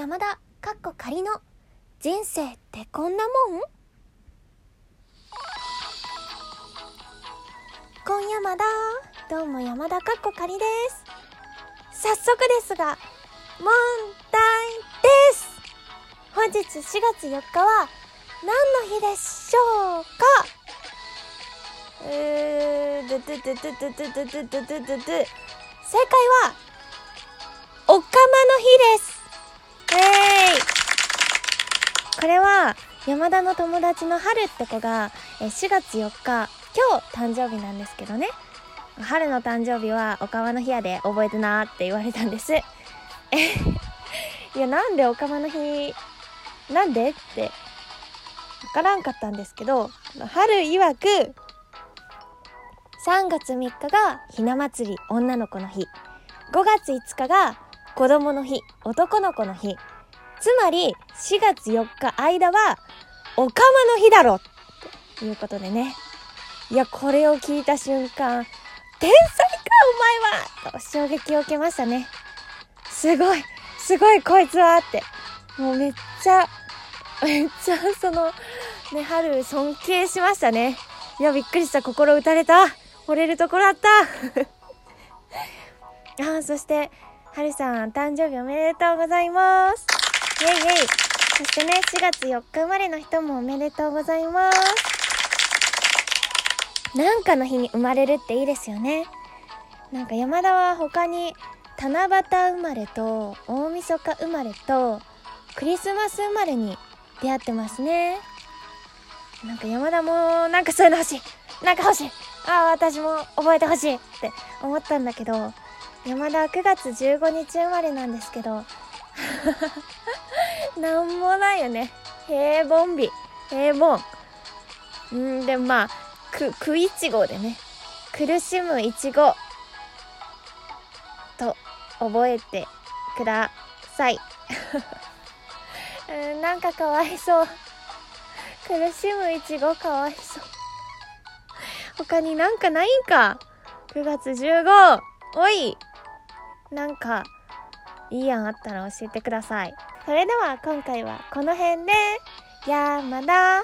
山田かっこ仮の人生ってこんなもん？今山田どうも山田かっこ仮です。早速ですが問題です。本日4月4日は何の日でしょうか？えー、ドゥドゥドゥドゥドゥドゥドゥドゥドゥドゥドゥ正解はおかまの日です、これは山田の友達の春って子が4月4日今日誕生日なんですけどね。春の誕生日はおかまの日やで覚えてなって言われたんです。え いやなんでおかまの日なんでってわからんかったんですけど春曰く3月3日がひな祭り女の子の日。5月5日が子供の日男の子の日。つまり4月4日間はおかまの日だろっていうことでね。いやこれを聞いた瞬間天才かお前は。と衝撃を受けましたね。すごいすごいこいつはって。もうめっちゃめっちゃそのね春尊敬しましたね。いやびっくりした。心打たれた。惚れるところあった。あそしてはるさん誕生日おめでとうございます。イェイイェイ。そしてね4月4日生まれの人もおめでとうございます。なんかの日に生まれるっていいですよね。なんか山田は他に七夕生まれと大晦日生まれとクリスマス生まれに出会ってますね。なんか山田もなんかそういうの欲しい。なんか欲しい。ああ私も覚えてほしいって思ったんだけど山田は9月15日生まれなんですけど。なんもないよね。平凡日平凡。うんでもまあくくいちごでね。苦しむいちごと覚えてください。うんなんかかわいそう。苦しむいちごかわいそう。他になんかないんか？9月15おい！なんかいい案あったら教えてください。それでは今回はこの辺で。やまだ。